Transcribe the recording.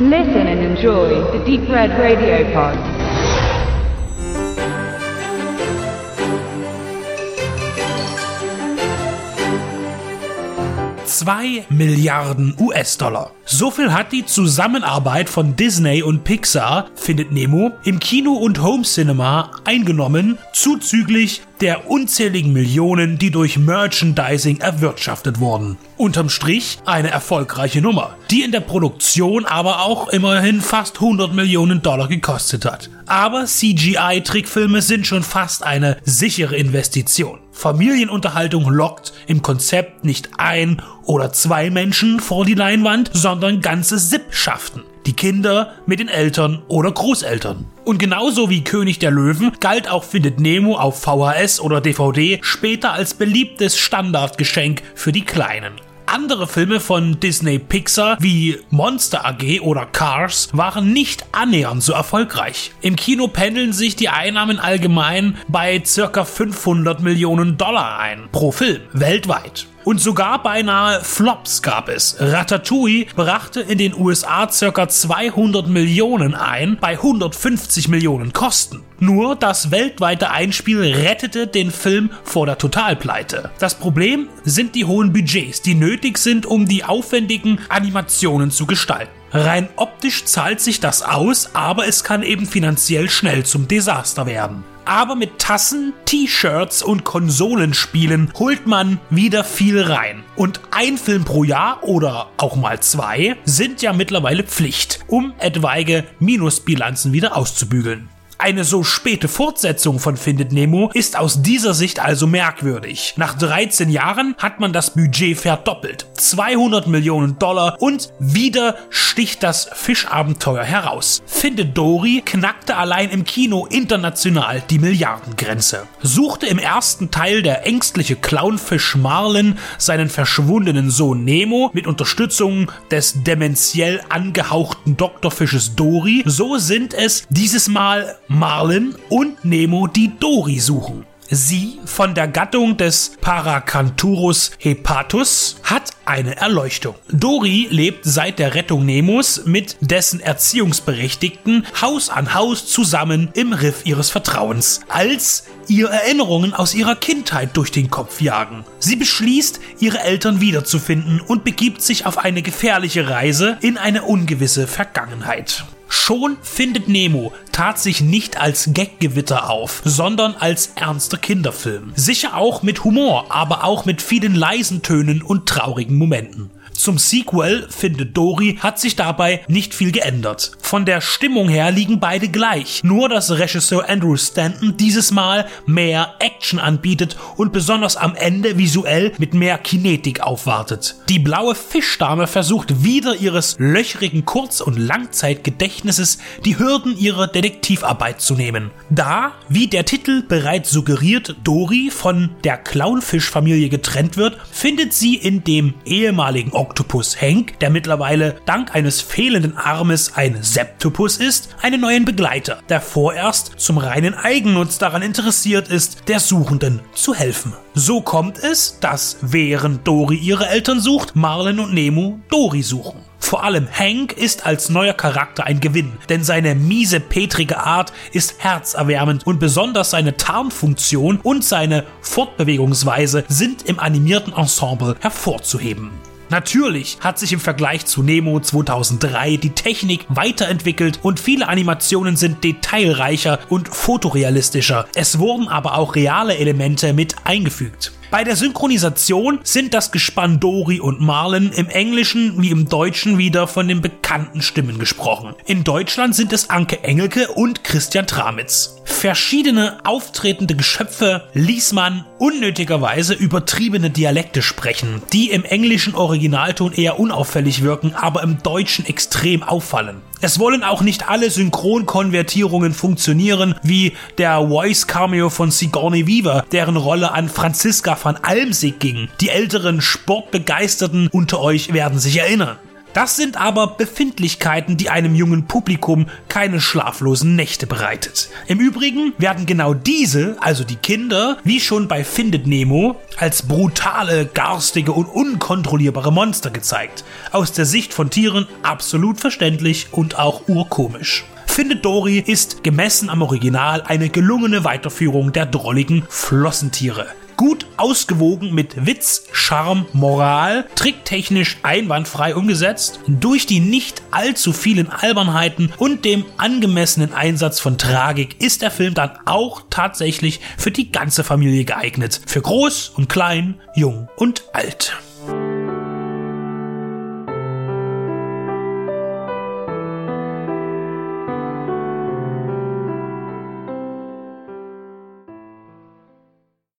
Listen and enjoy the Deep Red Radio Pod. Zwei Milliarden US-Dollar. So viel hat die Zusammenarbeit von Disney und Pixar, findet Nemo, im Kino und Home Cinema eingenommen, zuzüglich der unzähligen Millionen, die durch Merchandising erwirtschaftet wurden. Unterm Strich eine erfolgreiche Nummer, die in der Produktion aber auch immerhin fast 100 Millionen Dollar gekostet hat. Aber CGI-Trickfilme sind schon fast eine sichere Investition. Familienunterhaltung lockt im Konzept nicht ein oder zwei Menschen vor die Leinwand, sondern ganze Sippschaften. Die Kinder mit den Eltern oder Großeltern. Und genauso wie König der Löwen galt auch Findet Nemo auf VHS oder DVD später als beliebtes Standardgeschenk für die Kleinen. Andere Filme von Disney Pixar wie Monster AG oder Cars waren nicht annähernd so erfolgreich. Im Kino pendeln sich die Einnahmen allgemein bei circa 500 Millionen Dollar ein pro Film weltweit. Und sogar beinahe Flops gab es. Ratatouille brachte in den USA ca. 200 Millionen ein, bei 150 Millionen Kosten. Nur das weltweite Einspiel rettete den Film vor der Totalpleite. Das Problem sind die hohen Budgets, die nötig sind, um die aufwendigen Animationen zu gestalten. Rein optisch zahlt sich das aus, aber es kann eben finanziell schnell zum Desaster werden. Aber mit Tassen, T-Shirts und Konsolenspielen holt man wieder viel rein. Und ein Film pro Jahr oder auch mal zwei sind ja mittlerweile Pflicht, um etwaige Minusbilanzen wieder auszubügeln. Eine so späte Fortsetzung von Findet Nemo ist aus dieser Sicht also merkwürdig. Nach 13 Jahren hat man das Budget verdoppelt. 200 Millionen Dollar und wieder sticht das Fischabenteuer heraus. Findet Dory knackte allein im Kino international die Milliardengrenze. Suchte im ersten Teil der ängstliche Clownfisch Marlin seinen verschwundenen Sohn Nemo mit Unterstützung des dementiell angehauchten Doktorfisches Dory, so sind es dieses Mal Marlin und Nemo die Dory suchen. Sie von der Gattung des Paracanthurus hepatus hat eine Erleuchtung. Dory lebt seit der Rettung Nemos mit dessen Erziehungsberechtigten Haus an Haus zusammen im Riff ihres Vertrauens, als ihr Erinnerungen aus ihrer Kindheit durch den Kopf jagen. Sie beschließt, ihre Eltern wiederzufinden und begibt sich auf eine gefährliche Reise in eine ungewisse Vergangenheit. Schon findet Nemo tat sich nicht als Gaggewitter auf, sondern als ernster Kinderfilm. Sicher auch mit Humor, aber auch mit vielen leisen Tönen und traurigen Momenten. Zum Sequel, findet Dory, hat sich dabei nicht viel geändert. Von der Stimmung her liegen beide gleich, nur dass Regisseur Andrew Stanton dieses Mal mehr Action anbietet und besonders am Ende visuell mit mehr Kinetik aufwartet. Die blaue Fischdame versucht wieder ihres löchrigen Kurz- und Langzeitgedächtnisses die Hürden ihrer Detektivarbeit zu nehmen. Da, wie der Titel bereits suggeriert, Dory von der Clownfischfamilie getrennt wird, findet sie in dem ehemaligen Oktopus Hank, der mittlerweile dank eines fehlenden Armes ein Septopus ist, einen neuen Begleiter, der vorerst zum reinen Eigennutz daran interessiert ist, der Suchenden zu helfen. So kommt es, dass während Dory ihre Eltern sucht, Marlin und Nemo Dory suchen. Vor allem Hank ist als neuer Charakter ein Gewinn, denn seine miese, petrige Art ist herzerwärmend und besonders seine Tarnfunktion und seine Fortbewegungsweise sind im animierten Ensemble hervorzuheben. Natürlich hat sich im Vergleich zu Nemo 2003 die Technik weiterentwickelt und viele Animationen sind detailreicher und fotorealistischer. Es wurden aber auch reale Elemente mit eingefügt. Bei der Synchronisation sind das Gespann Dory und Marlin im Englischen wie im Deutschen wieder von den bekannten Stimmen gesprochen. In Deutschland sind es Anke Engelke und Christian Tramitz. Verschiedene auftretende Geschöpfe ließ man unnötigerweise übertriebene Dialekte sprechen, die im englischen Originalton eher unauffällig wirken, aber im Deutschen extrem auffallen. Es wollen auch nicht alle Synchronkonvertierungen funktionieren, wie der Voice Cameo von Sigourney Weaver, deren Rolle an Franziska van Almsig ging. Die älteren Sportbegeisterten unter euch werden sich erinnern. Das sind aber Befindlichkeiten, die einem jungen Publikum keine schlaflosen Nächte bereitet. Im Übrigen werden genau diese, also die Kinder, wie schon bei Findet Nemo, als brutale, garstige und unkontrollierbare Monster gezeigt. Aus der Sicht von Tieren absolut verständlich und auch urkomisch. Findet Dory ist gemessen am Original eine gelungene Weiterführung der drolligen Flossentiere gut ausgewogen mit Witz, Charme, Moral, tricktechnisch einwandfrei umgesetzt. Durch die nicht allzu vielen Albernheiten und dem angemessenen Einsatz von Tragik ist der Film dann auch tatsächlich für die ganze Familie geeignet. Für groß und klein, jung und alt.